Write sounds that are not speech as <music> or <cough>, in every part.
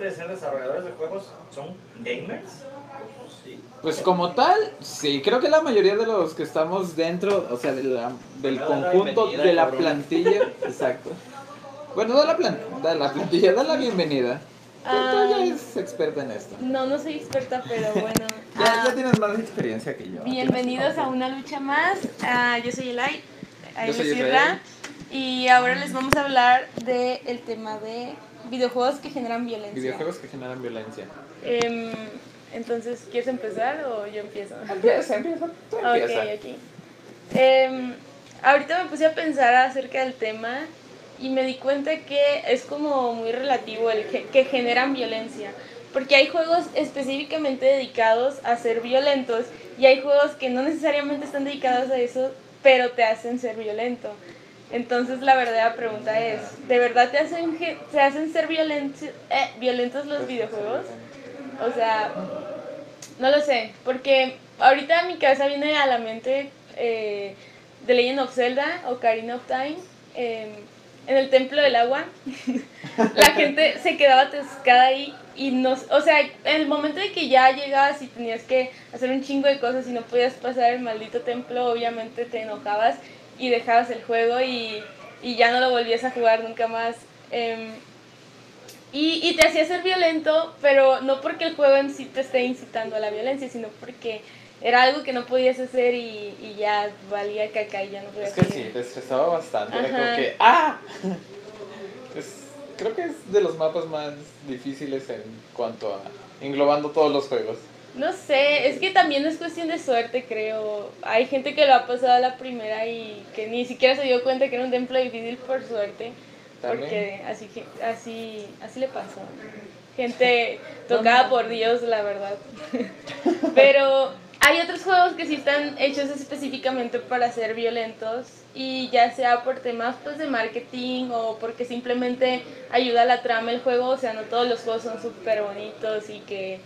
aparte de ser desarrolladores de juegos, son gamers. Sí. Pues como tal, sí, creo que la mayoría de los que estamos dentro, o sea, de la- del conjunto de la cabrón. plantilla, <laughs> exacto. Bueno, da la, plan, da la plantilla, da la bienvenida. Tú, tú ya Ah. eres experta en esto. No, no soy experta, pero <laughs> bueno. Ya, Ah, ya tienes más experiencia que yo. bienvenidos a una lucha más. Ah, yo soy Elay. Yo Yo soy Israel. Y ahora les vamos a hablar del tema de videojuegos que generan violencia. Videojuegos que generan violencia. Em, entonces, ¿quieres empezar o yo empiezo? Empieza, empieza. Tú empieza. Ok, ok. Em, ahorita me puse a pensar acerca del tema y me di cuenta que es como muy relativo el que, que generan violencia. Porque hay juegos específicamente dedicados a ser violentos y hay juegos que no necesariamente están dedicados a eso, pero te hacen ser violento. Entonces la verdadera pregunta es, ¿de verdad te hacen, te hacen ser violentos, eh, violentos los videojuegos? O sea, no lo sé, porque ahorita mi cabeza viene a la mente eh, The Legend of Zelda, Ocarina of Time, eh, en el Templo del Agua. <laughs> la gente se quedaba atascada ahí y no, o sea, en el momento de que ya llegabas y tenías que hacer un chingo de cosas y no podías pasar el maldito templo, obviamente te enojabas y dejabas el juego y, y ya no lo volvías a jugar nunca más. Em, y, y te hacía ser violento, pero no porque el juego en sí te esté incitando a la violencia, sino porque era algo que no podías hacer y, y ya valía caca y ya no podías Es que sí, seguir. te estresaba bastante. Era como que. ¡Ah! <laughs> Es- creo que es de los mapas más difíciles en cuanto a. englobando todos los juegos. No sé, es que también es cuestión de suerte, creo. Hay gente que lo ha pasado a la primera y que ni siquiera se dio cuenta que era un templo difícil por suerte. También. Porque así, así, así le pasó. Gente <laughs> tocada por Dios, la verdad. <laughs> Pero hay otros juegos que sí están hechos específicamente para ser violentos y ya sea por temas pues, de marketing o porque simplemente ayuda a la trama el juego, o sea, no todos los juegos son súper bonitos y que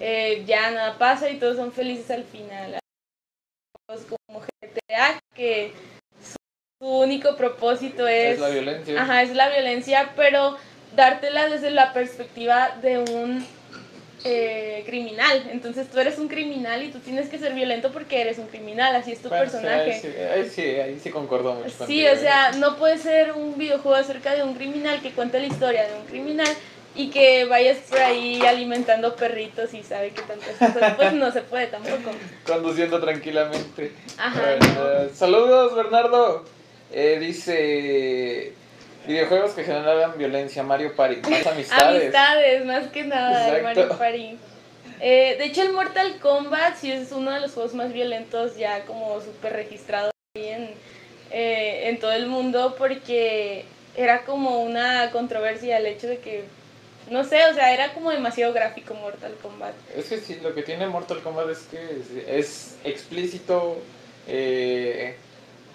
eh, ya nada pasa y todos son felices al final. Juegos como GTA que su único propósito es, Es la violencia. Ajá, es la violencia, pero dártela desde la perspectiva de un eh, criminal. Entonces tú eres un criminal y tú tienes que ser violento porque eres un criminal, así es tu Bueno, personaje. ahí, sí, ahí sí, ahí sí concuerdo mucho Sí, contigo, o ¿eh? sea, no puede ser un videojuego acerca de un criminal que cuente la historia de un criminal y que vayas por ahí alimentando perritos y sabe que tantas cosas, pues no se puede tampoco. Conduciendo tranquilamente. Ajá, saludos, Bernardo. Eh, dice. Videojuegos que generan violencia, Mario Party, más <laughs> amistades. Amistades, más que nada, el. Mario Party. Eh, de hecho, el Mortal Kombat sí es uno de los juegos más violentos ya como súper registrado en, eh, en todo el mundo porque era como una controversia el hecho de que, no sé, o sea, era como demasiado gráfico Mortal Kombat. Es que sí, lo que tiene Mortal Kombat es que es, es explícito. eh,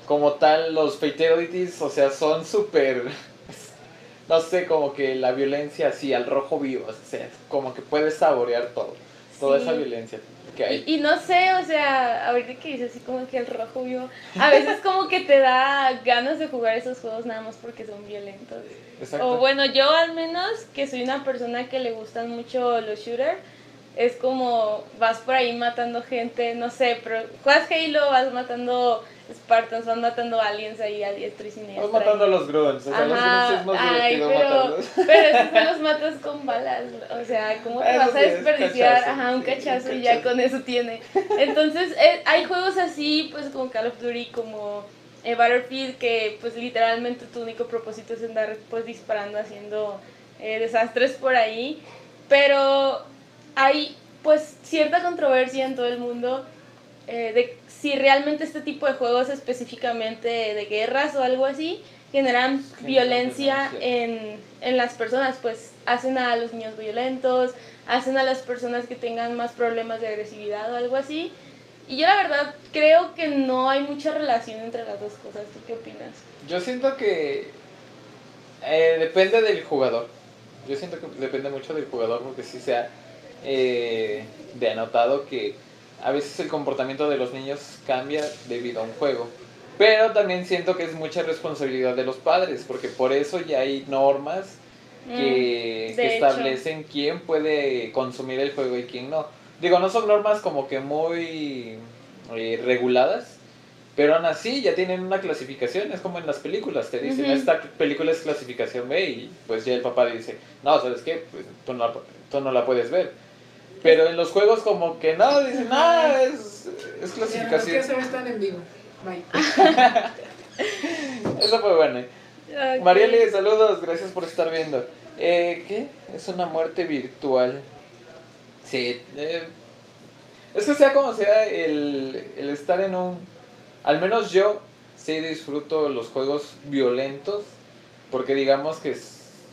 como tal, los fatalities, o sea, son súper. <laughs> No sé, como que la violencia así, al rojo vivo, o sea, como que puedes saborear todo. Toda Sí. esa violencia. Y, y no sé, o sea, ahorita que dices así como que el rojo vivo, a veces como que te da ganas de jugar esos juegos nada más porque son violentos. Exacto. O bueno, yo al menos, que soy una persona que le gustan mucho los shooters, es como vas por ahí matando gente, no sé, pero juegas Halo, vas matando Spartans, vas matando aliens ahí a diestra y siniestra. Vas matando a los grunts, o sea, los grunts es más ay, divertido pero, matarlos. <laughs> pero esos no los matas con balas, o sea, ¿cómo te Eso vas a desperdiciar? cachazo, Ajá, un sí, un cachazo y ya con eso tiene. Entonces, eh, hay juegos así, pues como Call of Duty, como eh, Battlefield, que pues literalmente tu único propósito es andar pues disparando, haciendo eh, desastres por ahí, pero hay pues cierta controversia en todo el mundo eh, de si realmente este tipo de juegos específicamente de guerras o algo así generan violencia violencia. en, en las personas, pues hacen a los niños violentos, hacen a las personas que tengan más problemas de agresividad o algo así. Y yo la verdad creo que no hay mucha relación entre las dos cosas. ¿Tú qué opinas? Yo siento que eh, depende del jugador. Yo siento que depende mucho del jugador porque sí se ha eh, denotado que a veces el comportamiento de los niños cambia debido a un juego. Pero también siento que es mucha responsabilidad de los padres porque por eso ya hay normas que, Mm, que hecho. establecen quién puede consumir el juego y quién no. Digo, no son normas como que muy eh, reguladas, pero aún así ya tienen una clasificación, es como en las películas, te dicen, esta película es clasificación B y pues ya el papá dice, no, ¿sabes qué? Pues tú no, tú no la puedes ver. Pero en los juegos como que no, dicen, no, es, es Ya, clasificación. que se están en vivo. Bye. <laughs> Eso fue bueno. Ok. Marieli, saludos, gracias por estar viendo. Eh, ¿Qué? Es una muerte virtual. Sí, eh, es que sea como sea, el, el estar en un... Al menos yo sí disfruto los juegos violentos, porque digamos que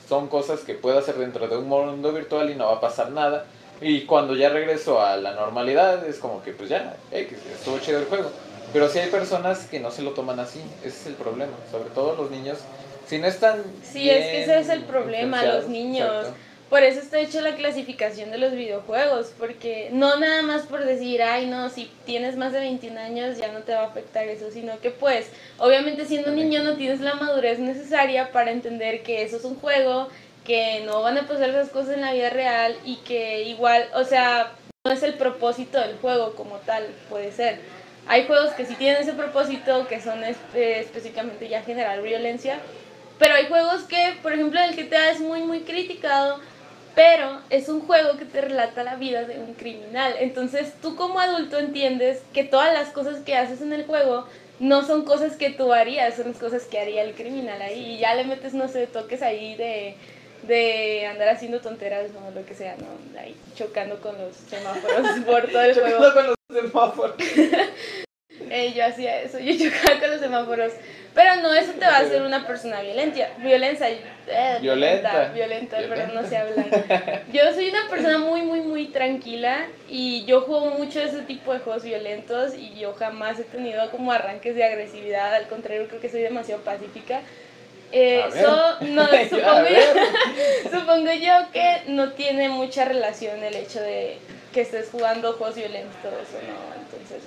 son cosas que puedo hacer dentro de un mundo virtual y no va a pasar nada. Y cuando ya regreso a la normalidad es como que pues ya, X, estuvo chido el juego. Pero sí hay personas que no se lo toman así, ese es el problema, sobre todo los niños. Si no están... Sí, es que ese es el problema, los niños. exacto. Por eso está hecha la clasificación de los videojuegos, porque no nada más por decir, ay no, si tienes más de 21 años ya no te va a afectar eso, sino que pues, obviamente siendo un niño no tienes la madurez necesaria para entender que eso es un juego, que no van a pasar esas cosas en la vida real y que igual, o sea, no es el propósito del juego como tal, puede ser. Hay juegos que sí tienen ese propósito, que son espe- específicamente ya generar violencia, pero hay juegos que, por ejemplo, el GTA es muy, muy criticado, pero es un juego que te relata la vida de un criminal. Entonces tú como adulto entiendes que todas las cosas que haces en el juego no son cosas que tú harías, son cosas que haría el criminal ahí. Y ya le metes, no sé, toques ahí de, de andar haciendo tonteras, no, lo que sea, ¿no? Ahí chocando con los semáforos <laughs> por todo el juego. Chocando con los semáforos. <laughs> Eh, yo hacía eso, yo <laughs> chocaba con los semáforos. Pero no, eso te va a hacer una persona violenta. Violencia. eh, Violenta. Violenta, pero no sé hablar. Yo soy una persona muy, muy, muy tranquila y yo juego mucho ese tipo de juegos violentos y yo jamás he tenido como arranques de agresividad. Al contrario, creo que soy demasiado pacífica. Eh, so- <laughs> no, supongo, yo, <laughs> supongo yo que no tiene mucha relación el hecho de que estés jugando juegos violentos o no. Entonces,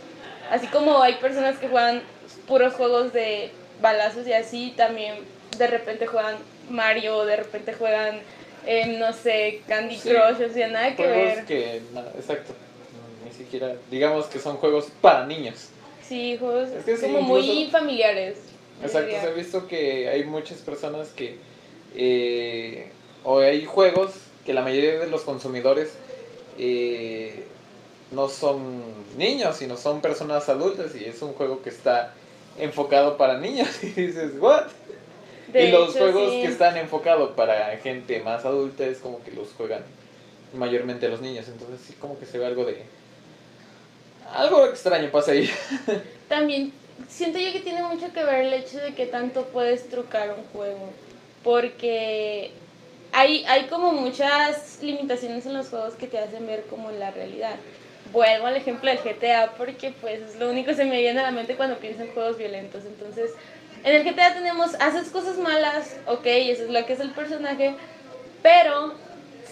así como hay personas que juegan puros juegos de balazos y así, también de repente juegan Mario, de repente juegan, eh, no sé, Candy Sí. Crush, o sea, nada que ver. que, nada, exacto, ni siquiera, digamos que son juegos para niños. Sí, juegos Es que sí, como muy familiares. Exacto, se ha visto que hay muchas personas que, eh, o hay juegos que la mayoría de los consumidores eh, no son niños, sino son personas adultas y es un juego que está enfocado para niños <laughs> y dices, ¿what? De y los hecho, juegos sí. que están enfocados para gente más adulta es como que los juegan mayormente los niños, entonces sí como que se ve algo de... Algo extraño pasa ahí. <laughs> También siento yo que tiene mucho que ver el hecho de que tanto puedes trucar un juego. Porque hay, hay como muchas limitaciones en los juegos que te hacen ver como la realidad. Vuelvo al ejemplo del GTA porque pues es lo único que se me viene a la mente cuando pienso en juegos violentos. Entonces, en el GTA tenemos, haces cosas malas, ok, eso es lo que es el personaje, pero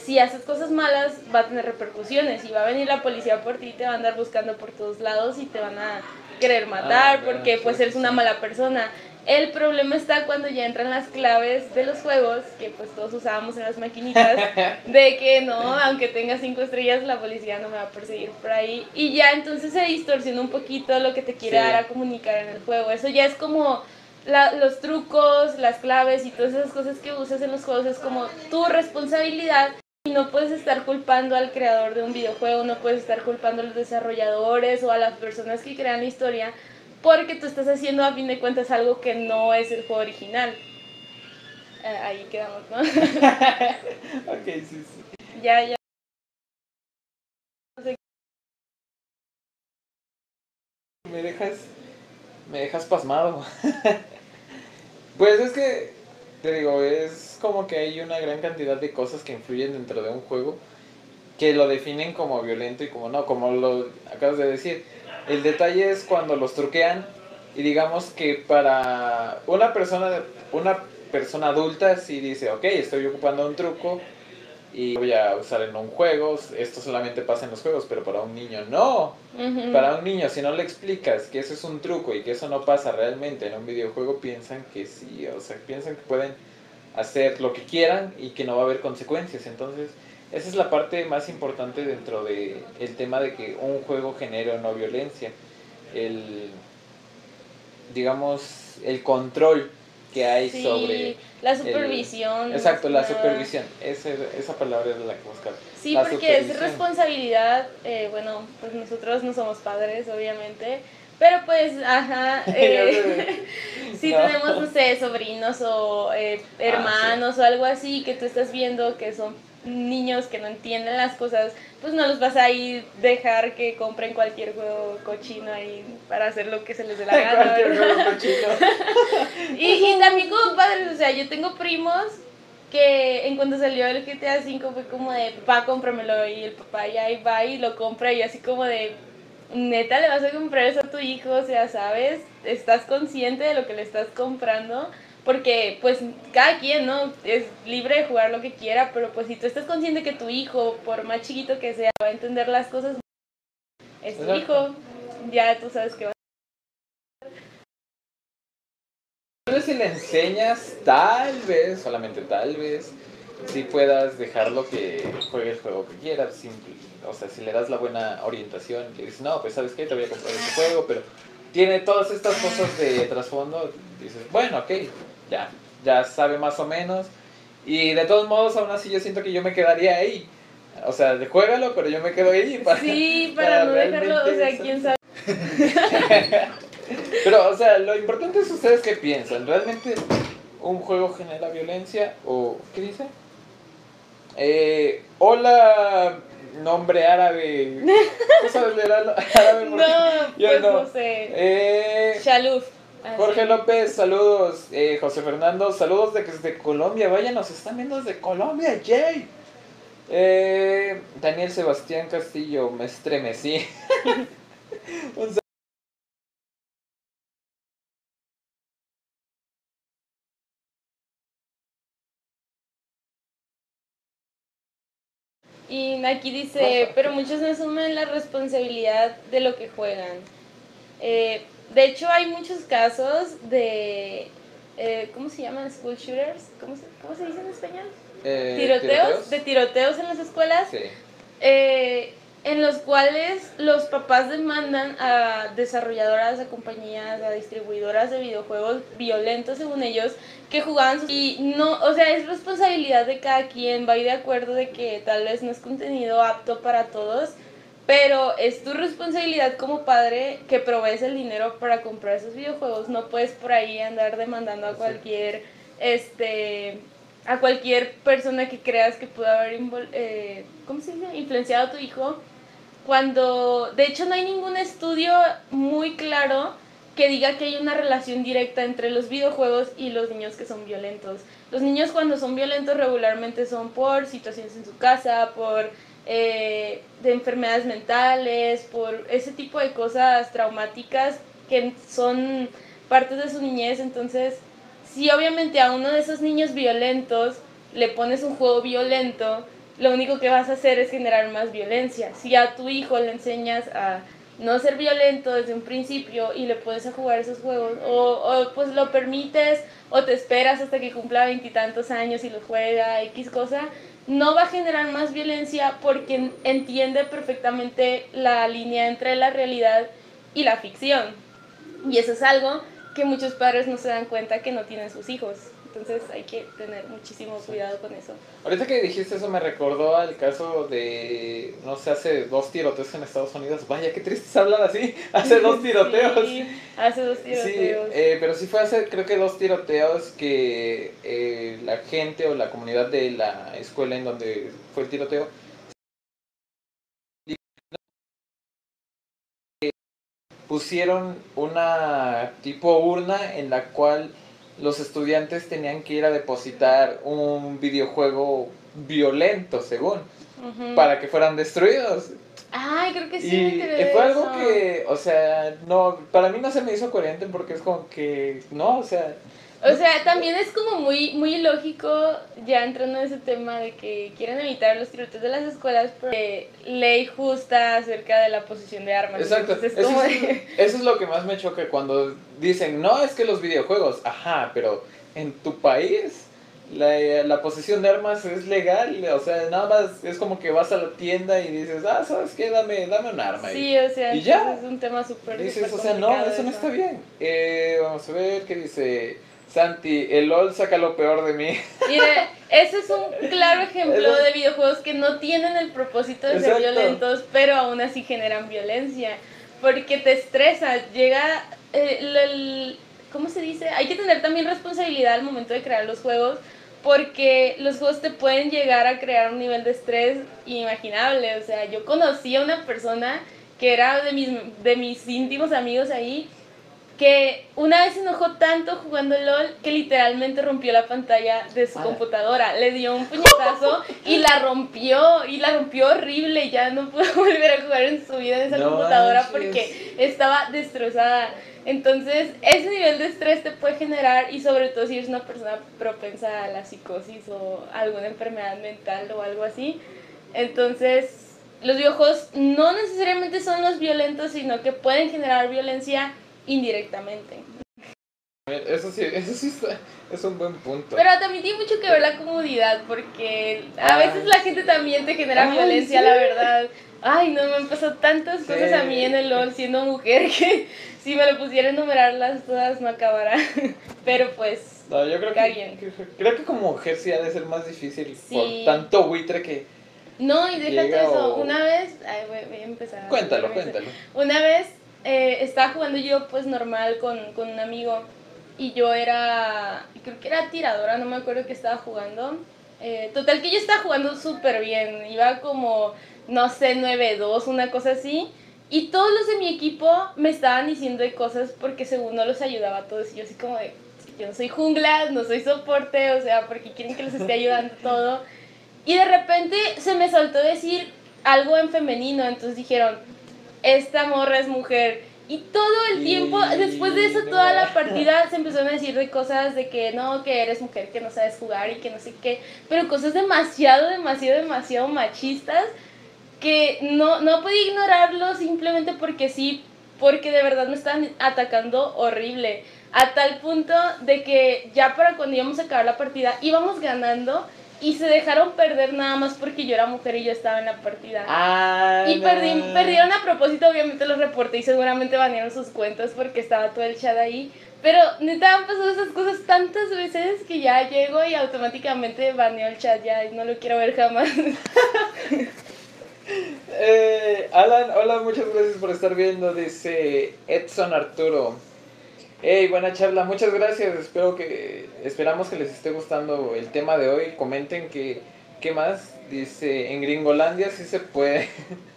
si haces cosas malas va a tener repercusiones y va a venir la policía por ti te va a andar buscando por todos lados y te van a querer matar Ah, porque sí, pues eres una mala persona. El problema está cuando ya entran las claves de los juegos, que pues todos usábamos en las maquinitas, <laughs> de que no, aunque tenga cinco estrellas, la policía no me va a perseguir por ahí. Y ya entonces se distorsiona un poquito lo que te quiere Sí. dar a comunicar en el juego. Eso ya es como la- los trucos, las claves y todas esas cosas que usas en los juegos es como tu responsabilidad y no puedes estar culpando al creador de un videojuego, no puedes estar culpando a los desarrolladores o a las personas que crean la historia porque tú estás haciendo a fin de cuentas algo que no es el juego original. Eh, ahí quedamos, ¿no? <laughs> ok, sí, sí. ya, ya. Me dejas. Me dejas pasmado. <laughs> pues es que. Te digo, es como que hay una gran cantidad de cosas que influyen dentro de un juego que lo definen como violento y como no, como lo acabas de decir. El detalle es cuando los truquean y digamos que para una persona una persona adulta sí dice, ok, estoy ocupando un truco y voy a usar en un juego, esto solamente pasa en los juegos, pero para un niño no. Para un niño, si no le explicas que eso es un truco y que eso no pasa realmente en un videojuego, piensan que sí, o sea, piensan que pueden hacer lo que quieran y que no va a haber consecuencias. Entonces, esa es la parte más importante dentro de el tema de que un juego genere o no violencia. El, digamos, el control que hay Sí, sobre... la supervisión. Exacto, la supervisión. Ese- esa palabra es la que buscaba. Sí, La porque es responsabilidad, eh, bueno, pues nosotros no somos padres, obviamente, pero pues, ajá, <laughs> eh, si <laughs> No. Ah, tenemos, no sé, sobrinos o eh, hermanos o algo así que tú estás viendo que son niños que no entienden las cosas, pues no los vas a ir dejar que compren cualquier juego cochino ahí para hacer lo que se les dé la <laughs> gana. Cualquier ¿verdad? juego cochino. <laughs> Y, y también como padres, o sea, yo tengo primos que en cuanto salió el GTA V fue como de, papá, cómpramelo, y el papá ya ahí va y lo compra, y así como de, neta, le vas a comprar eso a tu hijo, o sea, ¿sabes? Estás consciente de lo que le estás comprando, porque pues cada quien, ¿no? Es libre de jugar lo que quiera, pero pues si tú estás consciente que tu hijo, por más chiquito que sea, va a entender las cosas, es tu hijo, ya tú sabes que va Tal vez si le enseñas, tal vez, solamente tal vez, si puedas dejarlo que juegue el juego que quiera, simple. O sea, si le das la buena orientación, que dices, no, pues sabes qué, te voy a comprar este juego, pero tiene todas estas cosas de trasfondo, dices, bueno, ok, ya, ya sabe más o menos. Y de todos modos, aún así yo siento que yo me quedaría ahí. O sea, juégalo, pero yo me quedo ahí. Para, Sí, para, para no <laughs> dejarlo, o sea, quién sabe. <laughs> Pero, o sea, lo importante es ustedes qué piensan. ¿Realmente un juego genera violencia? ¿O qué dice? Eh, hola, nombre árabe. <laughs> ¿Tú sabes leer árabe? No, yo pues no. no, sé. Eh, Shaluf. Jorge. López, saludos. Eh, José Fernando, saludos de- desde Colombia. Vaya, nos están viendo desde Colombia, Jay. Eh, Daniel Sebastián Castillo, me estremecí. <laughs> Un Y aquí dice, pero muchos no asumen la responsabilidad de lo que juegan. Eh, de hecho, hay muchos casos de, eh, ¿cómo se llaman? School shooters. ¿Cómo se, cómo se dice en español? eh, Tiroteos, de tiroteos en las escuelas. Sí. eh, en los cuales los papás demandan a desarrolladoras, a compañías, a distribuidoras de videojuegos violentos según ellos que jugaban sus- y no, o sea, es responsabilidad de cada quien, va de acuerdo de que tal vez no es contenido apto para todos, pero es tu responsabilidad como padre que provees el dinero para comprar esos videojuegos, no puedes por ahí andar demandando a Sí. cualquier este a cualquier persona que creas que pueda haber eh, ¿cómo se dice? influenciado a tu hijo cuando de hecho no hay ningún estudio muy claro que diga que hay una relación directa entre los videojuegos y los niños que son violentos. Los niños cuando son violentos regularmente son por situaciones en su casa, por eh, de enfermedades mentales, por ese tipo de cosas traumáticas que son partes de su niñez. Entonces, si obviamente a uno de esos niños violentos le pones un juego violento, lo único que vas a hacer es generar más violencia. Si a tu hijo le enseñas a no ser violento desde un principio y le puedes a jugar esos juegos, o, o pues lo permites, o te esperas hasta que cumpla veintitantos años y lo juega, X cosa, no va a generar más violencia porque en- entiende perfectamente la línea entre la realidad y la ficción. Y eso es algo que muchos padres no se dan cuenta que no tienen sus hijos. Entonces hay que tener muchísimo cuidado con eso. Ahorita que dijiste eso me recordó al caso de, no sé, hace dos tiroteos en Estados Unidos. Vaya, qué triste es hablar así. Hace dos tiroteos. Sí, hace dos Sí, tiroteos. eh, pero sí fue hace, creo que dos tiroteos que eh, la gente o la comunidad de la escuela en donde fue el tiroteo pusieron una tipo urna en la cual los estudiantes tenían que ir a depositar un videojuego violento, según, para que fueran destruidos. Ay, creo que sí. Y fue algo eso. que, o sea, no, para mí no se me hizo coherente porque es como que, no, o sea, O sea, también es como muy, muy ilógico, ya entrando en ese tema de que quieren evitar los tiroteos de las escuelas, porque ley justa acerca de la posesión de armas. exacto. Entonces, Eso es, de- eso es lo que más me choca cuando dicen, no, es que los videojuegos, ajá, pero en tu país la, la posesión de armas es legal, o sea, nada más es como que vas a la tienda y dices, ah, ¿sabes qué? Dame, dame un arma. Sí, o sea, ¿Y ya? es un tema súper dices, súper o sea, no, eso no está bien. Eh, vamos a ver, ¿qué dice? Santi, el LOL saca lo peor de mí. <laughs> Mire, ese es un claro ejemplo de videojuegos que no tienen el propósito de Exacto. ser violentos, pero aún así generan violencia. Porque te estresa, llega eh, el, el- ¿Cómo se dice? Hay que tener también responsabilidad al momento de crear los juegos, porque los juegos te pueden llegar a crear un nivel de estrés inimaginable. O sea, yo conocí a una persona que era de mis, de mis íntimos amigos ahí, que una vez se enojó tanto jugando LOL que literalmente rompió la pantalla de su computadora. Le dio un puñetazo <laughs> y la rompió, y la rompió horrible. Ya no pudo <laughs> volver a jugar en su vida en esa No computadora manches. porque estaba destrozada. Entonces, ese nivel de estrés te puede generar, y sobre todo si eres una persona propensa a la psicosis o alguna enfermedad mental o algo así. Entonces, los videojuegos no necesariamente son los violentos, sino que pueden generar violencia indirectamente. Eso sí, eso sí está- es un buen punto. Pero también tiene mucho que ver la comodidad, porque a veces la gente también te genera Ay, violencia, sí. la verdad. Ay, no, me han pasado tantas Sí. cosas a mí en el LOL siendo mujer que si me lo pusiera enumerarlas todas no acabará. <laughs> Pero pues, No, yo creo que, creo que como mujer sí ha de ser más difícil Sí. por tanto buitre que... no, y déjate eso. o- Una vez, ay, voy, voy a empezar. Cuéntalo, a cuéntalo. Una vez eh, estaba jugando yo pues normal con, con un amigo y yo era, creo que era tiradora, no me acuerdo que estaba jugando. Eh, total que yo estaba jugando súper bien, iba como, no sé, 9-2, una cosa así. Y todos los de mi equipo me estaban diciendo de cosas porque según no los ayudaba a todos. Y yo así como de, yo no soy jungla, no soy soporte, o sea, porque quieren que les esté ayudando todo. Y de repente se me soltó decir algo en femenino, entonces dijeron, esta morra es mujer. Y todo el tiempo, después de eso, toda la partida se empezaron a decir de cosas de que no, que eres mujer, que no sabes jugar y que no sé qué, pero cosas demasiado, demasiado, demasiado machistas que no, no podía ignorarlo simplemente porque sí, porque de verdad me estaban atacando horrible. A tal punto de que ya para cuando íbamos a acabar la partida íbamos ganando y se dejaron perder nada más porque yo era mujer y yo estaba en la partida. Ah, Y no. perdí, perdieron a propósito, obviamente los reporté y seguramente banearon sus cuentas porque estaba todo el chat ahí. Pero neta han pasado esas cosas tantas veces que ya llego y automáticamente baneo el chat ya y no lo quiero ver jamás. <laughs> Eh, Alan, hola, muchas gracias por estar viendo, dice Edson Arturo. Hey, buena charla, muchas gracias. Espero que, esperamos que les esté gustando el tema de hoy. Comenten que, ¿qué más? Dice, en Gringolandia sí se puede.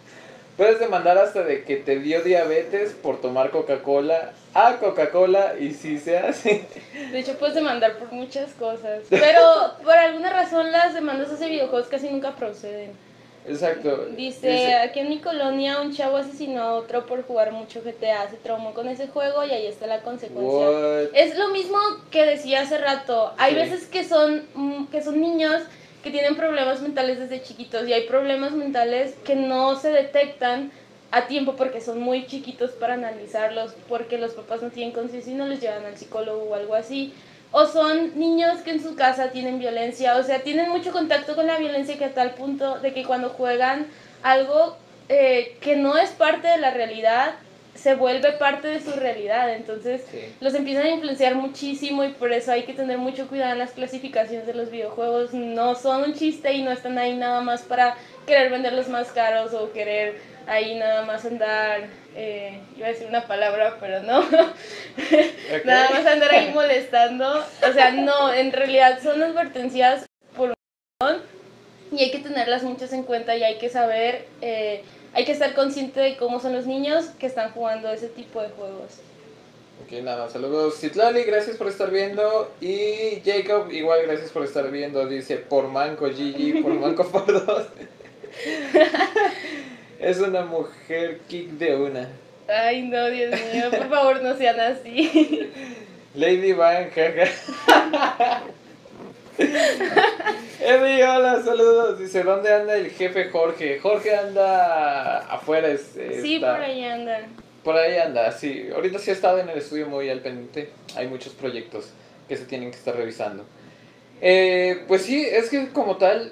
<laughs> Puedes demandar hasta de que te dio diabetes por tomar Coca-Cola a Coca-Cola y si se hace. <laughs> De hecho, puedes demandar por muchas cosas. Pero por alguna razón las demandas hacia videojuegos casi nunca proceden. Exacto. Dice, aquí en mi colonia un chavo asesinó a otro por jugar mucho GTA, se traumó con ese juego y ahí está la consecuencia. What? Es lo mismo que decía hace rato. Hay Sí. veces que son, mm, que son niños que tienen problemas mentales desde chiquitos y hay problemas mentales que no se detectan a tiempo porque son muy chiquitos para analizarlos, porque los papás no tienen conciencia y no les llevan al psicólogo o algo así. O son niños que en su casa tienen violencia, o sea, tienen mucho contacto con la violencia que a tal punto de que cuando juegan algo eh, que no es parte de la realidad, se vuelve parte de su realidad. Entonces, Sí. los empiezan a influenciar muchísimo y por eso hay que tener mucho cuidado en las clasificaciones de los videojuegos. No son un chiste y no están ahí nada más para querer venderlos más caros o querer ahí nada más andar, eh, iba a decir una palabra, pero no, nada más andar ahí <laughs> molestando. O sea, no, en realidad son advertencias por un y hay que tenerlas muchas en cuenta y hay que saber, eh, hay que estar consciente de cómo son los niños que están jugando ese tipo de juegos. Ok, nada más. Saludos, Citlali, gracias por estar viendo. Y Jacob, igual gracias por estar viendo. Dice, por manco, Gigi, por manco por dos. <laughs> es una mujer kick de una. Ay, no, Dios mío, <laughs> por favor no sean así. <laughs> Lady Van, jaja. <laughs> Eddie, hola, saludos. Dice, ¿dónde anda el jefe Jorge? Jorge anda afuera. es- Sí, está- por ahí andan. Por ahí anda, sí. Ahorita sí he estado en el estudio muy al pendiente. Hay muchos proyectos que se tienen que estar revisando. Eh, pues sí, es que como tal,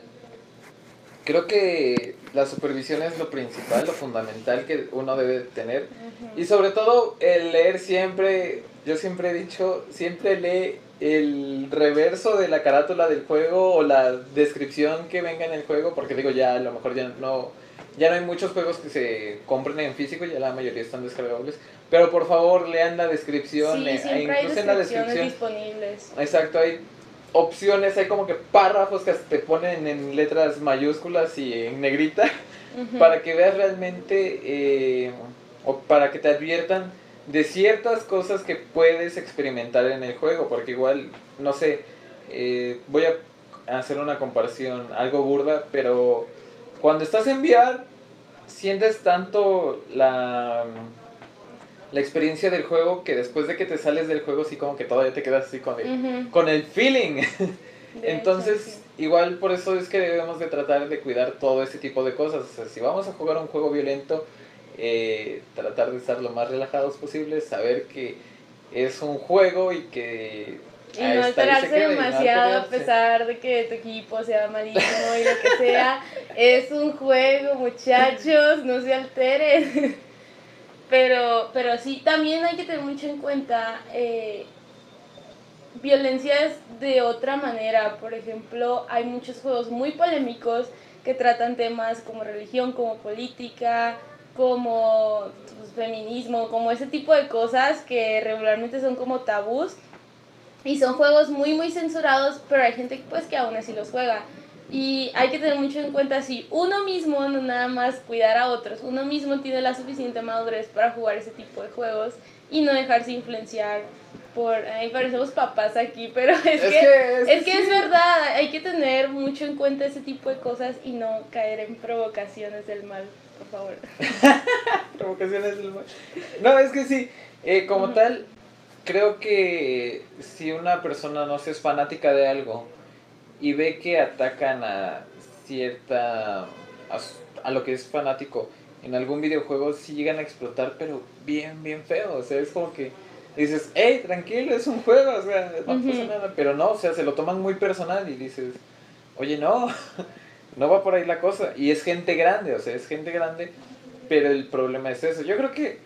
creo que la supervisión es lo principal, lo fundamental que uno debe tener. Y sobre todo el leer siempre, yo siempre he dicho, siempre lee el reverso de la carátula del juego o la descripción que venga en el juego, porque digo ya a lo mejor ya no, ya no hay muchos juegos que se compren en físico, ya la mayoría están descargables. Pero por favor lean la descripción, Sí, eh, hay incluso en la descripción. disponibles. Exacto, hay opciones, hay como que párrafos que te ponen en letras mayúsculas y en negrita para que veas realmente eh, o para que te adviertan de ciertas cosas que puedes experimentar en el juego, porque igual, no sé, eh, voy a hacer una comparación algo burda, pero cuando estás en VR sientes tanto la, la experiencia del juego que después de que te sales del juego sí como que todavía te quedas así con el, con el feeling. <laughs> Entonces, hecho, igual por eso es que debemos de tratar de cuidar todo ese tipo de cosas. O sea, si vamos a jugar un juego violento, eh, tratar de estar lo más relajados posible, saber que es un juego y que... Y no alterarse no demasiado a pesar de que tu equipo sea malísimo y lo que sea. es un juego, muchachos, no se alteren. <laughs> Pero, pero sí, también hay que tener mucho en cuenta eh, violencias de otra manera. Por ejemplo, hay muchos juegos muy polémicos que tratan temas como religión, como política, como pues, feminismo, como ese tipo de cosas que regularmente son como tabús. Y son juegos muy, muy censurados, pero hay gente pues que aún así los juega. Y hay que tener mucho en cuenta si uno mismo, no nada más cuidar a otros, uno mismo tiene la suficiente madurez para jugar ese tipo de juegos y no dejarse influenciar por... Ay, parecemos papás aquí, pero <laughs> es, Es que, que es- es que es verdad, hay que tener mucho en cuenta ese tipo de cosas y no caer en provocaciones del mal, por favor. <laughs> Provocaciones del mal. No, es que sí, eh, como tal, creo que si una persona no se es fanática de algo y ve que atacan a cierta. a, lo que es fanático en algún videojuego, sí llegan a explotar, pero bien, bien feo. O sea, es como que dices, hey, tranquilo, es un juego, o sea, no pasa nada. Pero no, o sea, se lo toman muy personal y dices, oye, no, <laughs> no va por ahí la cosa. Y es gente grande, o sea, es gente grande, pero el problema es eso. Yo creo que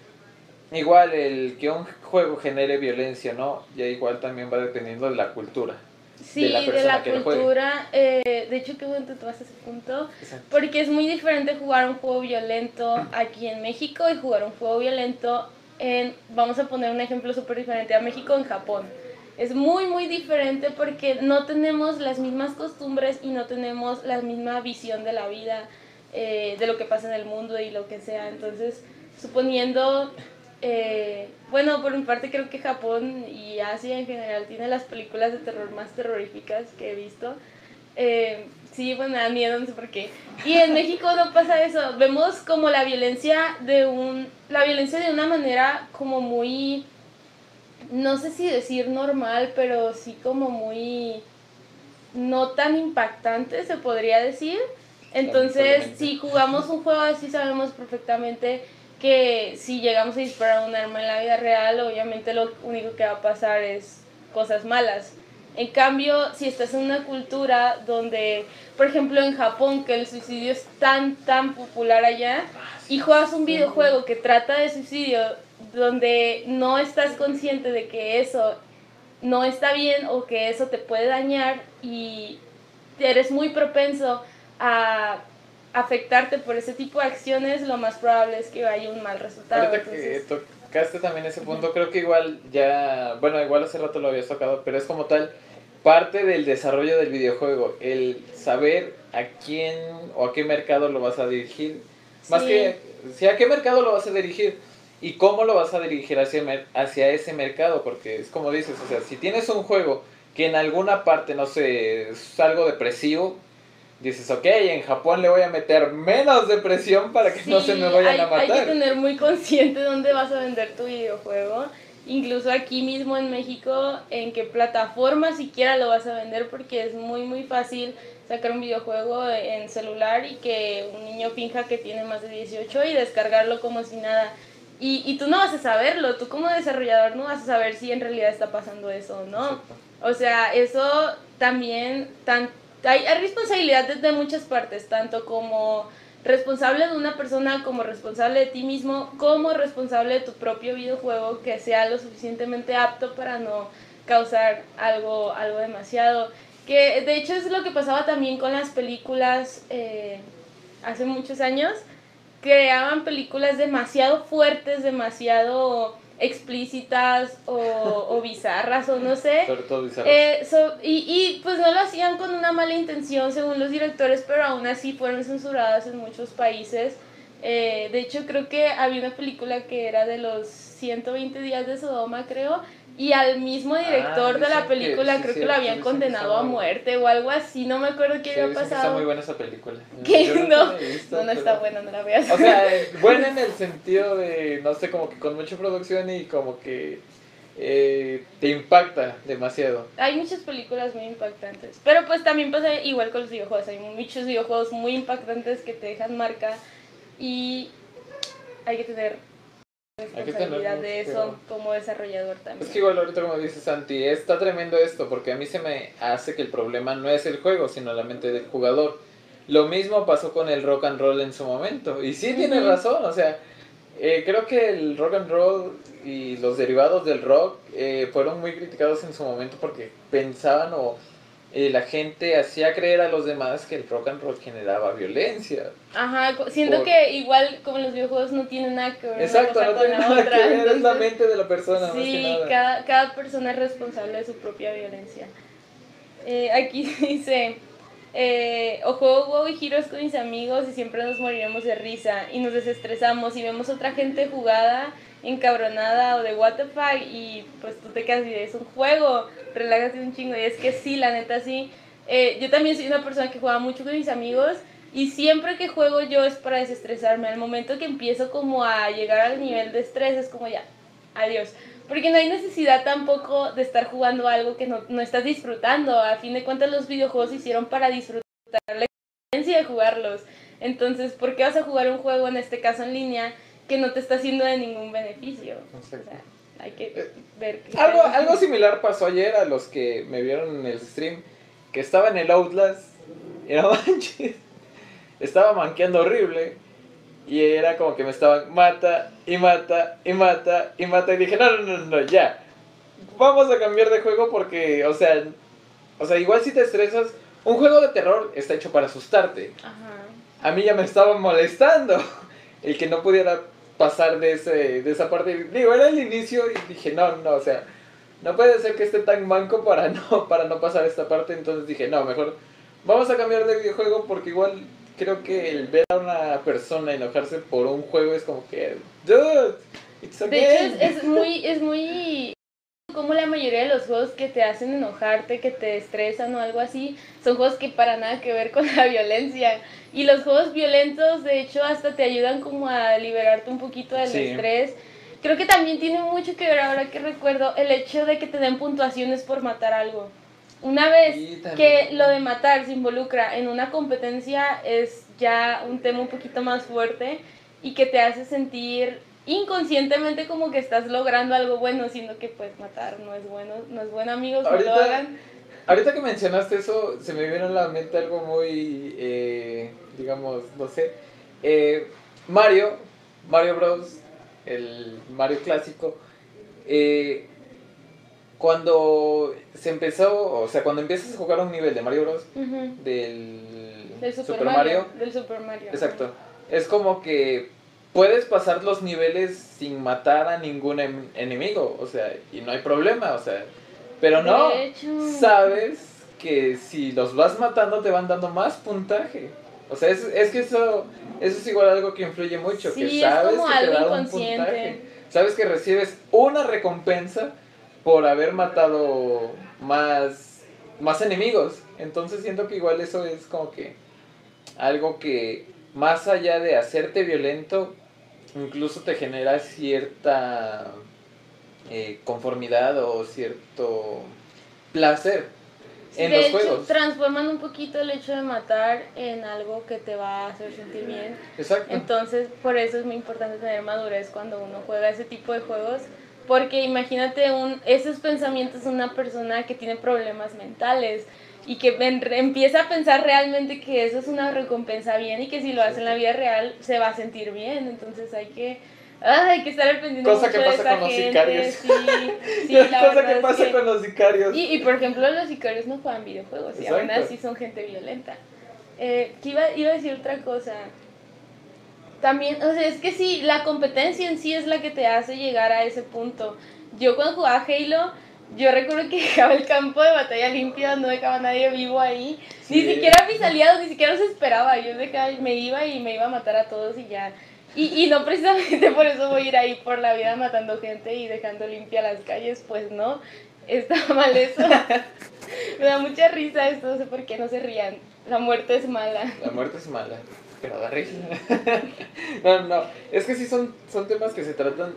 igual el que un juego genere violencia, ¿no? Ya igual también va dependiendo de la cultura. Sí, de la cultura. eh, de hecho, qué bueno que tú vas a ese punto. Porque es muy diferente jugar un juego violento aquí en México y jugar un juego violento en, vamos a poner un ejemplo súper diferente, a México en Japón. Es muy, muy diferente porque no tenemos las mismas costumbres y no tenemos la misma visión de la vida, eh, de lo que pasa en el mundo y lo que sea. Entonces, suponiendo, eh, bueno, por mi parte creo que Japón y Asia en general tiene las películas de terror más terroríficas que he visto. Eh, sí, pues me da miedo, no sé por qué. Y en México no pasa eso. Vemos como la violencia de un, la violencia de una manera como muy, no sé si decir normal, pero sí como muy, no tan impactante se podría decir. Entonces, si jugamos un juego así, sabemos perfectamente que si llegamos a disparar un arma en la vida real, obviamente lo único que va a pasar es cosas malas. En cambio, si estás en una cultura donde, por ejemplo, en Japón, que el suicidio es tan, tan popular allá, y juegas un videojuego que trata de suicidio, donde no estás consciente de que eso no está bien o que eso te puede dañar y eres muy propenso a afectarte por ese tipo de acciones, lo más probable es que haya un mal resultado. Ahorita que tocaste también ese punto, creo que igual ya, bueno, igual hace rato lo habías tocado, pero es como tal parte del desarrollo del videojuego, el saber a quién o a qué mercado lo vas a dirigir. Más Sí. que, si a qué mercado lo vas a dirigir y cómo lo vas a dirigir hacia, hacia ese mercado, porque es como dices, o sea, si tienes un juego que en alguna parte, no sé, es algo depresivo, dices, ok, en Japón le voy a meter menos depresión para que no Sí, se me vayan hay, a matar. Hay que tener muy consciente dónde vas a vender tu videojuego. Incluso aquí mismo en México, en qué plataforma siquiera lo vas a vender, porque es muy, muy fácil sacar un videojuego en celular y que un niño finja que tiene más de 18 y descargarlo como si nada. Y, y tú no vas a saberlo, tú como desarrollador no vas a saber si en realidad está pasando eso o no. O sea, eso también, tan, hay, hay responsabilidad desde muchas partes, tanto como responsable de una persona, como responsable de ti mismo, como responsable de tu propio videojuego, que sea lo suficientemente apto para no causar algo, algo demasiado. Que de hecho es lo que pasaba también con las películas eh, hace muchos años. Creaban películas demasiado fuertes, demasiado explícitas o, o bizarras o no sé. Sobre todo bizarro. Eh, so- y, y pues no lo hacían con una mala intención según los directores, pero aún así fueron censuradas en muchos países. Eh, de hecho, creo que había una película que era de los 120 días de Sodoma, creo, y al mismo director de dicen la que- película sí, creo que cierto, lo habían que condenado a muerte o algo así, no me acuerdo qué Sí, había que está pasado. muy buena esa película. <laughs> ¿Qué? No, he visto, no, no pero- está buena, no la veas. O sea, <laughs> buena en el sentido de, no sé, como que con mucha producción y como que eh, te impacta demasiado. Hay muchas películas muy impactantes. Pero pues también pasa igual con los videojuegos. Hay muchos videojuegos muy impactantes que te dejan marca y que Hay que tener responsabilidad de eso como desarrollador también. Es que igual ahorita como dice Santi, está tremendo esto porque a mí se me hace que el problema no es el juego, sino la mente del jugador. Lo mismo pasó con el rock and roll en su momento. Y sí tiene razón, o sea, eh, creo que el rock and roll y los derivados del rock eh, fueron muy criticados en su momento porque pensaban o eh, la gente hacía creer a los demás que el rock and roll generaba violencia. Ajá, siento Por- que igual como los videojuegos no tienen nada que ver Exacto, no con tiene la nada otra. que ver, es la entonces- mente de la persona más que Sí, nada. cada, cada persona es responsable de su propia violencia. Eh, aquí <laughs> dice, eh, o juego WoW y Heroes con mis amigos y siempre nos moriremos de risa y nos desestresamos y vemos otra gente jugada, encabronada o de what y pues tú te quedas y es un juego, relájate un chingo y es que sí, la neta sí. Eh, yo también soy una persona que juega mucho con mis amigos y siempre que juego yo es para desestresarme. Al momento que empiezo como a llegar al nivel de estrés es como ya, adiós. Porque no hay necesidad tampoco de estar jugando algo que no, no estás disfrutando. A fin de cuentas los videojuegos se hicieron para disfrutar la experiencia de jugarlos. Entonces, ¿por qué vas a jugar un juego, en este caso en línea, que no te está haciendo de ningún beneficio? O Exacto. sea, hay que ver que... Algo, algo similar pasó ayer a los que me vieron en el stream, que estaba en el Outlast, <laughs> y no manches, estaba manqueando horrible, y era como que me estaban mata, y mata, y mata, y mata, y dije, no, no, no, no, ya, vamos a cambiar de juego porque, o sea, o sea, igual si te estresas, un juego de terror está hecho para asustarte, Ajá. a mí ya me estaba molestando <laughs> el que no pudiera pasar de, ese, de esa parte. Digo, era el inicio y dije, no, no, o sea, no puede ser que esté tan manco para no, <laughs> para no pasar esta parte. Entonces dije, no, mejor vamos a cambiar de videojuego porque igual creo que el ver a una persona enojarse por un juego es como que, dude, it's a De hecho, game". es, es muy, es muy como la mayoría de los juegos que te hacen enojarte, que te estresan o algo así, son juegos que para nada que ver con la <laughs> violencia. Y los juegos violentos, de hecho, hasta te ayudan como a liberarte un poquito del Sí. estrés. Creo que también tiene mucho que ver, ahora que recuerdo, el hecho de que te den puntuaciones por matar algo. Una vez que lo de matar se involucra en una competencia es ya un tema un poquito más fuerte y que te hace sentir inconscientemente como que estás logrando algo bueno, siendo que pues matar no es bueno, no es bueno amigos, no lo Ahorita- hagan. Ahorita que mencionaste eso, se me vino a la mente algo muy, eh, digamos, no sé. eh, Mario, Mario Bros, el Mario clásico, eh, cuando se empezó, o sea, cuando empiezas a jugar un nivel de Mario Bros, del, Del Super, Super Mario, Mario, Del Super Mario. exacto, es como que puedes pasar los niveles sin matar a ningún em- enemigo, o sea, y no hay problema, o sea, pero no sabes que si los vas matando te van dando más puntaje. O sea, es, es que eso, eso es igual algo que influye mucho, Sí, que es sabes como que te algo da un puntaje. Sabes que recibes una recompensa por haber matado más, más enemigos. Entonces siento que igual eso es como que algo que más allá de hacerte violento, incluso te genera cierta eh, conformidad o cierto placer. En de los hecho, juegos. transforman un poquito el hecho de matar en algo que te va a hacer sentir bien. Exacto. Entonces, por eso es muy importante tener madurez cuando uno juega ese tipo de juegos. Porque imagínate un, esos pensamientos de una persona que tiene problemas mentales y que empieza a pensar realmente que eso es una recompensa bien y que si lo hace en la vida real se va a sentir bien. Entonces hay que, ah, hay que estar al pendiente Cosa mucho que de pasa esa con los gente. sicarios. Sí, sí, <laughs> la cosa que es pasa que- con los sicarios. y, y por ejemplo, los sicarios no juegan videojuegos y aún así son gente violenta. Eh, que iba, iba a decir otra cosa. También, o sea, es que sí, la competencia en sí es la que te hace llegar a ese punto. Yo cuando jugaba Halo, yo recuerdo que <laughs> dejaba el campo de batalla limpio, no dejaba a nadie vivo ahí. Ni Sí. siquiera mis aliados, ni siquiera los esperaba. Yo dejaba, me iba y me iba a matar a todos y ya. Y, y no <laughs> precisamente por eso voy a ir ahí por la vida matando gente y dejando limpia las calles, pues no, está <laughs> mal eso. Me da mucha risa esto, no sé por qué no se rían. La muerte es mala. La muerte es mala, pero da risa. no, no, es que sí son, son temas que se tratan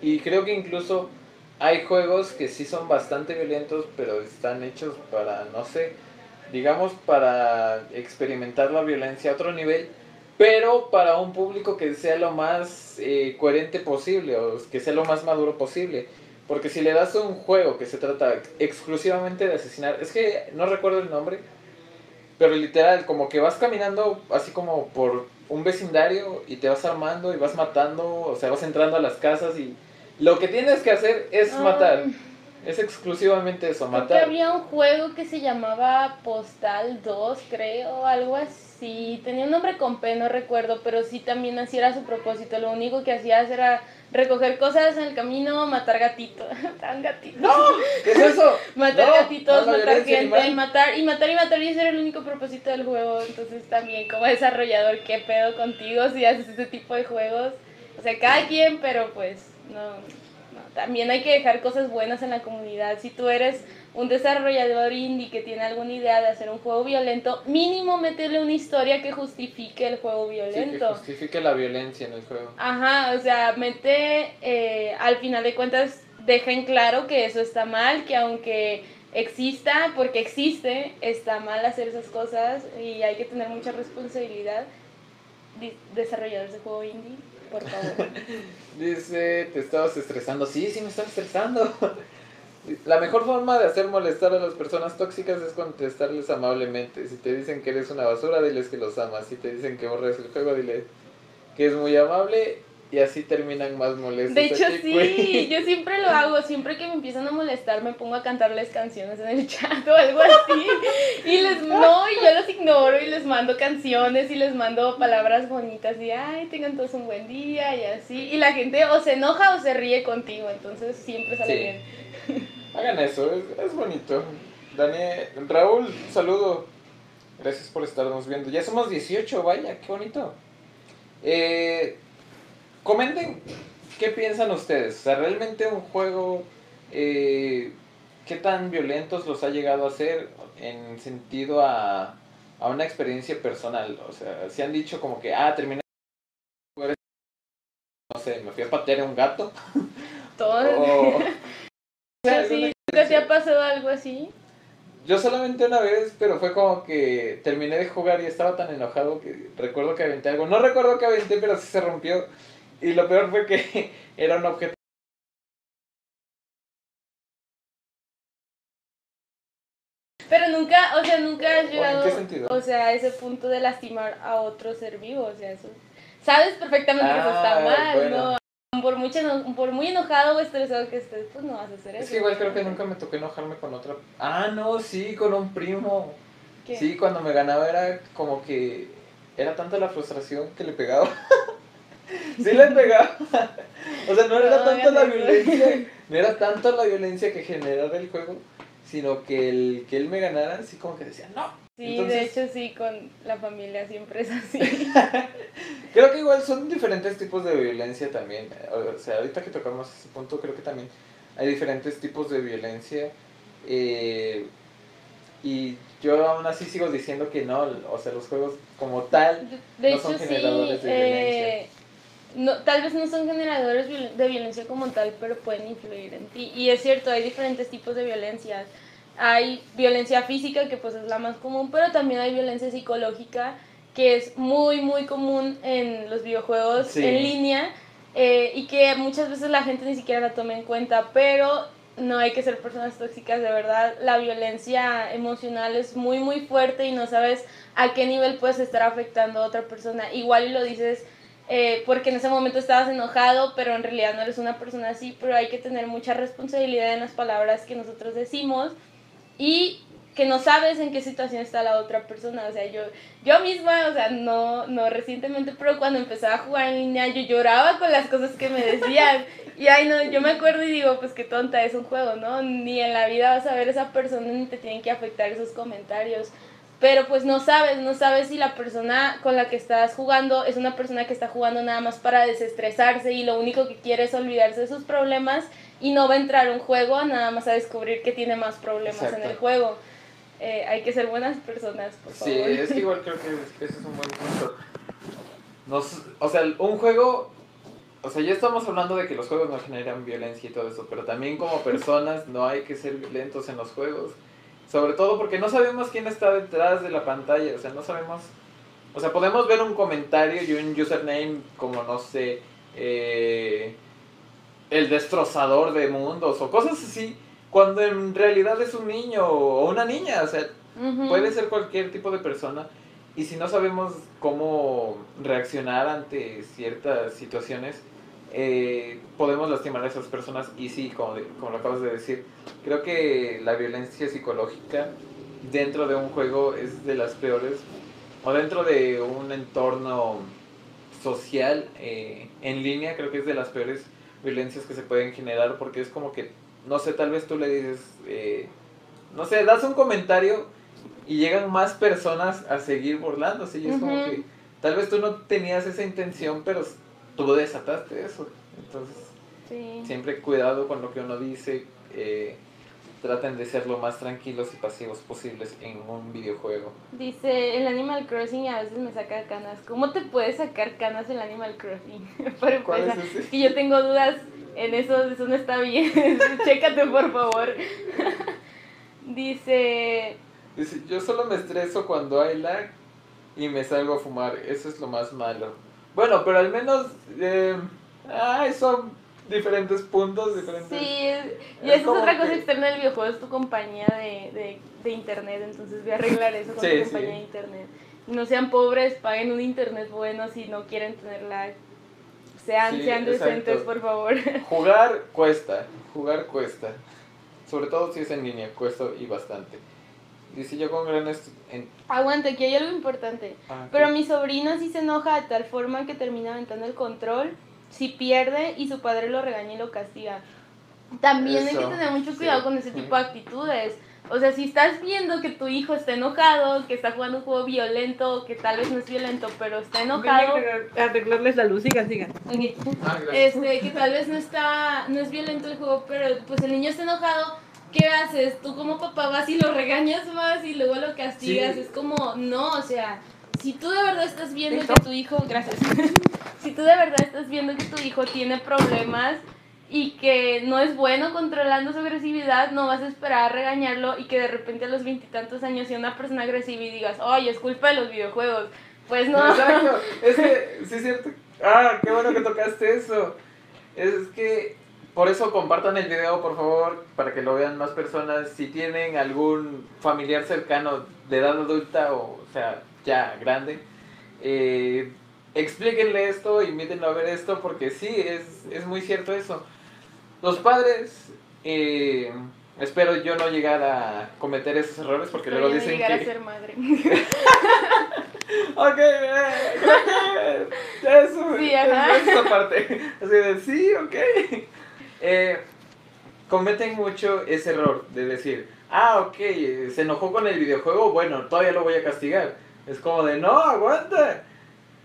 y creo que incluso hay juegos que sí son bastante violentos, pero están hechos para, no sé, digamos para experimentar la violencia a otro nivel, pero para un público que sea lo más eh, coherente posible o que sea lo más maduro posible. Porque si le das un juego que se trata exclusivamente de asesinar, es que no recuerdo el nombre, pero literal, como que vas caminando así como por un vecindario y te vas armando y vas matando, o sea, vas entrando a las casas y lo que tienes que hacer es Ah. matar. Es exclusivamente eso, Creo que matar. había un juego que se llamaba Postal 2, creo, algo así. Tenía un nombre con P, no recuerdo, pero sí también así era su propósito. Lo único que hacías era recoger cosas en el camino, matar <laughs> gatitos. Mataban gatitos. ¿Qué es eso? <laughs> Matar No, gatitos, no, matar gente, animal. matar y matar y matar y ese era el único propósito del juego. Entonces también como desarrollador, ¿qué pedo contigo si haces este tipo de juegos? O sea, cada quien, pero pues no, no. También hay que dejar cosas buenas en la comunidad. Si tú eres un desarrollador indie que tiene alguna idea de hacer un juego violento, mínimo métele una historia que justifique el juego Sí, que violento. justifique la violencia en el juego. Ajá, o sea, mete, eh, al final de cuentas, dejen claro que eso está mal, que aunque exista, porque existe, está mal hacer esas cosas y hay que tener mucha responsabilidad. Desarrolladores de juego indie, <laughs> Dice, te estabas estresando. Sí, sí me estaba estresando. <laughs> La mejor forma de hacer molestar a las personas tóxicas es contestarles amablemente. Si te dicen que eres una basura, diles que los amas. Si te dicen que borres el juego, dile que es muy amable y así terminan más molestos. De hecho, sí, güey. yo siempre lo hago. Siempre que me empiezan a molestar, me pongo a cantarles canciones en el chat o algo así. Y les, no, y yo los ignoro y les mando canciones y les mando palabras bonitas y, ay, tengan todos un buen día y así. Y la gente o se enoja o se ríe contigo, entonces siempre sale Sí. bien. Hagan eso, es, es bonito. Daniel, Raúl, saludo. Gracias por estarnos viendo. Ya somos 18, vaya, qué bonito. Eh, comenten qué piensan ustedes. O sea, realmente un juego, eh, qué tan violentos los ha llegado a hacer en sentido a, a una experiencia personal. O sea, si han dicho como que, ah, terminé. de jugar No sé, me fui a patear a un gato. <laughs> Todo. O, <laughs> sí, ¿Nunca te ha pasado algo así? Yo solamente una vez, pero fue como que terminé de jugar y estaba tan enojado que recuerdo que aventé algo. No recuerdo que aventé, pero sí se rompió. Y lo peor fue que <laughs> era un objeto. Pero nunca, o sea, nunca has ¿O llegado, ¿En qué sentido? o sea, a ese punto de lastimar a otro ser vivo, o sea, eso, sabes perfectamente que eso está Ah, mal, bueno. ¿no? Por, mucho, por muy enojado o estresado que estés, pues no vas a hacer eso. Es que igual creo que nunca me tocó enojarme con otra. Ah, no, sí, con un primo. ¿Qué? Sí, cuando me ganaba era como que era tanta la frustración que le pegaba. <laughs> <laughs> sí le pegaba. o sea, no era No tanto la violencia, no era tanto la violencia que generaba el juego, sino que el que él me ganara, así como que decía, no. Sí, de hecho sí, con la familia siempre es así. <laughs> Creo que igual son diferentes tipos de violencia también. O sea, ahorita que tocamos ese punto, creo que también hay diferentes tipos de violencia. eh, y yo aún así sigo diciendo que no, o sea, los juegos como tal De No hecho son sí, generadores de eh, no, tal vez no son generadores de violencia como tal, pero pueden influir en ti. Y es cierto, hay diferentes tipos de violencias. hay violencia física, que pues es la más común, pero también hay violencia psicológica, que es muy, muy común en los videojuegos Sí. en línea eh, y que muchas veces la gente ni siquiera la toma en cuenta, pero no hay que ser personas tóxicas, de verdad. La violencia emocional es muy, muy fuerte y no sabes a qué nivel puedes estar afectando a otra persona. Igual y lo dices eh, porque en ese momento estabas enojado, pero en realidad no eres una persona así, pero hay que tener mucha responsabilidad en las palabras que nosotros decimos y que no sabes en qué situación está la otra persona. O sea, yo, yo misma, o sea, no, no recientemente, pero cuando empezaba a jugar en línea, yo lloraba con las cosas que me decían. Y ay, no, yo me acuerdo y digo, pues qué tonta, es un juego, ¿no? Ni en la vida vas a ver a esa persona ni te tienen que afectar esos comentarios. Pero pues no sabes, no sabes si la persona con la que estás jugando es una persona que está jugando nada más para desestresarse y lo único que quiere es olvidarse de sus problemas y no va a entrar a un juego nada más a descubrir que tiene más problemas en Exacto. el juego. Eh, hay que ser buenas personas, por favor. Sí, es que igual creo que ese es un buen punto. Nos, o sea, un juego, o sea, ya estamos hablando de que los juegos no generan violencia y todo eso, pero también como personas no hay que ser violentos en los juegos. Sobre todo porque no sabemos quién está detrás de la pantalla, o sea, no sabemos... O sea, podemos ver un comentario y un username como, no sé, eh, el destrozador de mundos o cosas así, cuando en realidad es un niño o una niña, o sea. Puede ser cualquier tipo de persona y si no sabemos cómo reaccionar ante ciertas situaciones, eh, podemos lastimar a esas personas y sí, como, de- como lo acabas de decir, creo que la violencia psicológica dentro de un juego es de las peores o dentro de un entorno social eh, en línea creo que es de las peores violencias que se pueden generar porque es como que, no sé, tal vez tú le dices, eh, no sé, das un comentario y llegan más personas a seguir burlándose y es como que tal vez tú no tenías esa intención, pero tú desataste eso. Entonces, Sí. siempre cuidado con lo que uno dice, eh, traten de ser lo más tranquilos y pasivos posibles en un videojuego. Dice, el Animal Crossing a veces me saca canas. ¿Cómo te puedes sacar canas el Animal Crossing? <laughs> Para ¿Cuál empezar, es que yo tengo dudas en eso, eso no está bien. <laughs> Chécate, por favor. <laughs> Dice, Dice, yo solo me estreso cuando hay lag y me salgo a fumar, eso es lo más malo. Bueno, pero al menos eh, ay, son diferentes puntos, diferentes... sí, es- y Es eso es otra cosa externa del videojuego, es tu compañía de, de, de internet, entonces voy a arreglar eso con Sí, tu sí. compañía de internet. No sean pobres, paguen un internet bueno si no quieren tener lag. Sean, Sí, sean decentes, exacto. por favor. <laughs> Jugar cuesta, jugar cuesta. Sobre todo si es en línea, cuesta y bastante. Dice yo con gran... en- Aguanta, aquí hay algo importante. ah, Pero ¿qué? mi sobrino sí se enoja de tal forma que termina aventando el control, si pierde y su padre lo regaña y lo castiga. También hay que Eso, tener mucho sí. cuidado con ese tipo de actitudes. O sea, si estás viendo que tu hijo está enojado, que está jugando un juego violento, que tal vez no es violento, pero está enojado, Arreglarles la luz, sigan, sigan. Ok. Ah, gracias. este, que tal vez no está, no es violento el juego, pero pues el niño está enojado, ¿qué haces? Tú como papá vas y lo regañas más y luego lo castigas, Sí. es como, no, o sea, si tú de verdad estás viendo que tu hijo, gracias, <laughs> si tú de verdad estás viendo que tu hijo tiene problemas y que no es bueno controlando su agresividad, no vas a esperar a regañarlo y que de repente a los veintitantos años sea una persona agresiva y digas, oye, es culpa de los videojuegos. Pues no. Exacto, es que, sí es cierto. Ah, qué bueno que tocaste eso. Es que, por eso compartan el video, por favor, para que lo vean más personas. Si tienen algún familiar cercano de edad adulta o, o sea, ya grande, eh, explíquenle esto, invítenlo a ver esto, porque sí, es, es muy cierto eso. Los padres, eh, espero yo no llegar a cometer esos errores, porque luego dicen llegar que... a ser madre. <laughs> Ok, eh, creo que eso, Sí, ajá. es esa parte. Así de, sí, ok. Eh, cometen mucho ese error de decir, ah, ok, se enojó con el videojuego, bueno, todavía lo voy a castigar. Es como de, no, aguanta.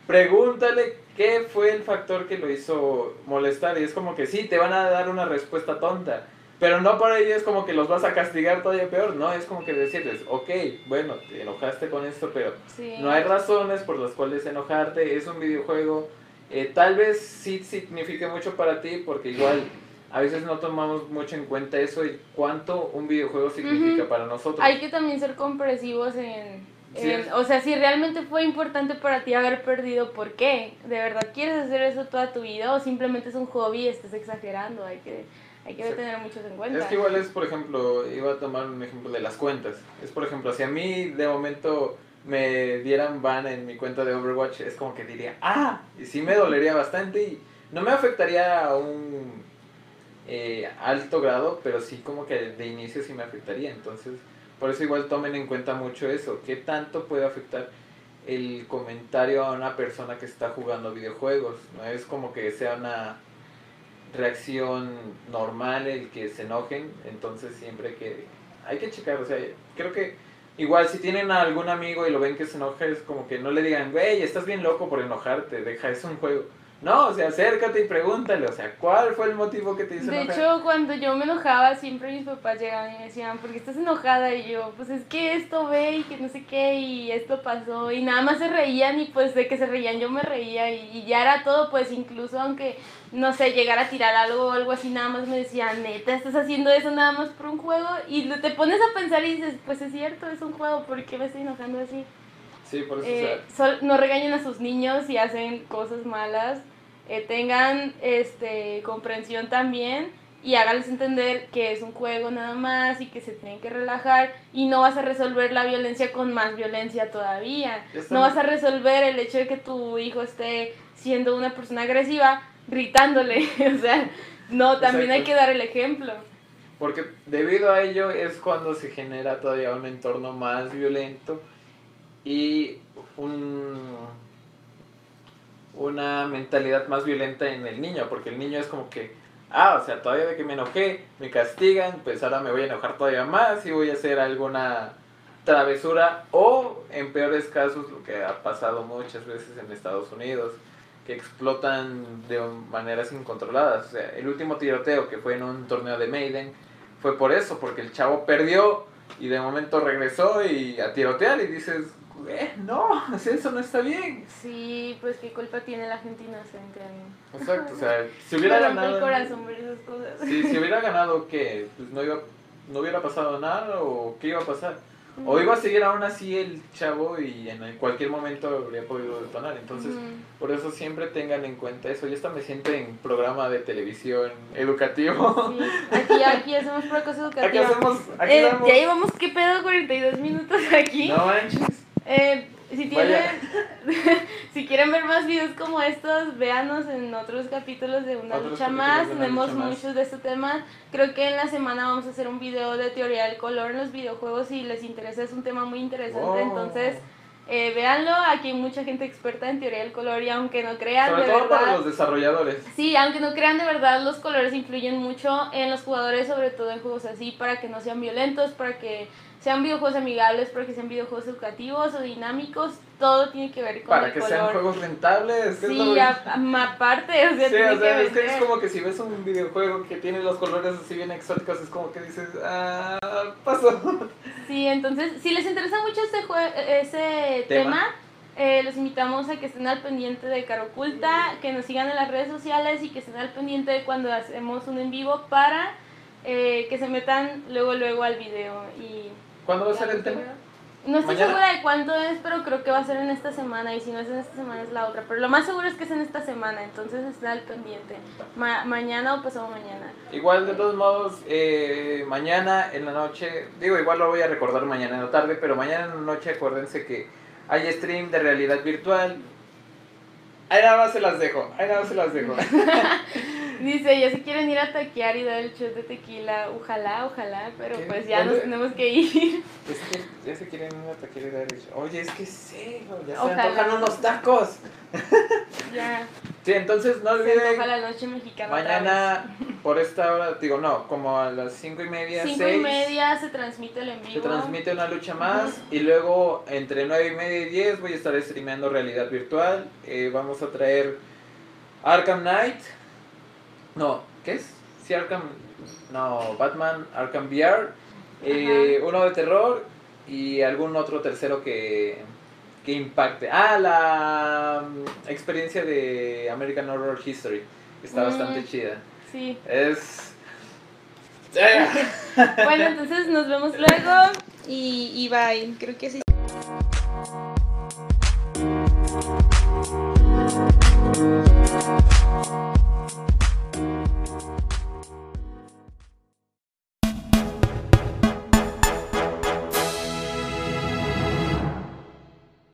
Pregúntale qué fue el factor que lo hizo molestar. Y es como que sí, te van a dar una respuesta tonta. Pero no por ello es como que los vas a castigar todavía peor. No, es como que decirles, ok, bueno, te enojaste con esto, pero Sí. no hay razones por las cuales enojarte, es un videojuego. eh, tal vez sí signifique mucho para ti porque igual a veces no tomamos mucho en cuenta eso y cuánto un videojuego significa Ujú. para nosotros. Hay que también ser comprensivos en, Sí, o sea, si realmente fue importante para ti haber perdido, ¿por qué? ¿De verdad quieres hacer eso toda tu vida o simplemente es un hobby y estás exagerando? Hay que, hay que Sí. tener muchos en cuenta. Es que igual es, por ejemplo, iba a tomar un ejemplo de las cuentas. Es, por ejemplo, si a mí de momento me dieran ban en mi cuenta de Overwatch, es como que diría, ah, y sí me dolería bastante y no me afectaría a un eh, alto grado, pero sí como que de inicio sí me afectaría. Entonces, por eso igual tomen en cuenta mucho eso, qué tanto puede afectar el comentario a una persona que está jugando videojuegos. No es como que sea una reacción normal el que se enojen, entonces siempre que hay que checar, o sea, creo que igual si tienen a algún amigo y lo ven que se enoja es como que no le digan, güey, estás bien loco por enojarte, deja, es un juego. No, o sea, acércate y pregúntale, o sea, ¿cuál fue el motivo que te hizo De enojar? hecho, cuando yo me enojaba, siempre mis papás llegaban y me decían, ¿por qué estás enojada? Y yo, pues es que esto ve y que no sé qué, y esto pasó. Y nada más se reían y pues de que se reían yo me reía y, y ya era todo, pues incluso aunque, no sé, llegara a tirar algo o algo así, nada más me decían, neta, estás haciendo eso nada más por un juego. Y te pones a pensar y dices, pues es cierto, es un juego, ¿por qué me estoy enojando así? Sí, por eso, Eh, o sea, sol- no regañen a sus niños si hacen cosas malas. Eh, tengan este, comprensión también y háganles entender que es un juego nada más y que se tienen que relajar y no vas a resolver la violencia con más violencia todavía. No vas a resolver el hecho de que tu hijo esté siendo una persona agresiva gritándole. <laughs> o sea, no, también hay que dar el ejemplo. porque debido a ello es cuando se genera todavía un entorno más violento y un una mentalidad más violenta en el niño, porque el niño es como que, ah, o sea, todavía de que me enojé, me castigan, pues ahora me voy a enojar todavía más y voy a hacer alguna travesura o en peores casos lo que ha pasado muchas veces en Estados Unidos, que explotan de maneras incontroladas. O sea, el último tiroteo que fue en un torneo de Maiden fue por eso, porque el chavo perdió y de momento regresó y a tirotear y dices, eh, no, <laughs> eso no está bien. Sí, pues qué culpa tiene la inocente ahí. Exacto, o sea, <laughs> si hubiera ganado... el corazón ver esas cosas. Sí, si hubiera <laughs> ganado, ¿qué? Pues no, iba, no hubiera pasado nada o qué iba a pasar. O iba a seguir aún así el chavo y en cualquier momento habría podido detonar. Entonces, Ujú. por eso siempre tengan en cuenta eso. Yo hasta me siento en programa de televisión educativo. Sí, aquí, aquí hacemos pura cosa educativa. Aquí hacemos, aquí Eh, damos- ya llevamos, ¿qué pedo? 42 minutos aquí. No manches. Eh, si, tienen, <laughs> si quieren ver más videos como estos, véanos en otros capítulos de Una Lucha Más. Tenemos muchos de este tema. Creo que en la semana vamos a hacer un video de teoría del color en los videojuegos. Si les interesa, es un tema muy interesante. Wow. Entonces, eh, véanlo. Aquí hay mucha gente experta en teoría del color y aunque no crean, Sobre de todo verdad. para los desarrolladores. Sí, aunque no crean de verdad, los colores influyen mucho en los jugadores, sobre todo en juegos así, para que no sean violentos, para que sean videojuegos amigables, para que sean videojuegos educativos o dinámicos, todo tiene que ver con Para el que color. sean juegos rentables. que es lo Sí, a- aparte, o sea, Sí, tiene o sea, que es que es como que si ves un videojuego que tiene los colores así bien exóticos, es como que dices, ah, pasó. <laughs> Sí, entonces, si les interesa mucho este jue- ese Tema. tema, eh, los invitamos a que estén al pendiente de Caro Oculta, que nos sigan en las redes sociales y que estén al pendiente de cuando hacemos un en vivo para eh, que se metan luego luego al video y ¿Cuándo va a ser el tema? No estoy ¿Mañana? segura de cuánto es, pero creo que va a ser en esta semana y si no es en esta semana es la otra, pero lo más seguro es que es en esta semana, entonces estén al pendiente. Ma- mañana o pasado mañana. Igual, de todos modos, eh, mañana en la noche, digo, igual lo voy a recordar mañana en la tarde, pero mañana en la noche acuérdense que hay stream de realidad virtual. Ahí nada más se las dejo, ahí nada más se las dejo. <laughs> <laughs> Dice, ya se quieren ir a taquear y dar el shot de tequila, ojalá, ojalá, pero ¿Qué? pues ya nos tenemos que ir. Es <laughs> que ya se quieren una taquería de Oye, es que sí, ya se antojan unos tacos. <laughs> ya, Sí, entonces no se olviden, antoja la noche mexicana. mañana por esta hora, digo, no, como a las cinco y media. Cinco y seis, media se transmite el en vivo. se transmite una lucha más y luego entre nueve y media y 10 voy a estar streameando realidad virtual. Eh, vamos a traer Arkham Knight. No, ¿qué es? Sí, Arkham. No, Batman Arkham VR. eh, uno de terror y algún otro tercero que, que impacte. Ah, la mm, experiencia de American Horror History. Está Mm. bastante chida. Sí. Es. <laughs> Bueno, entonces nos vemos luego y, y bye. Creo que sí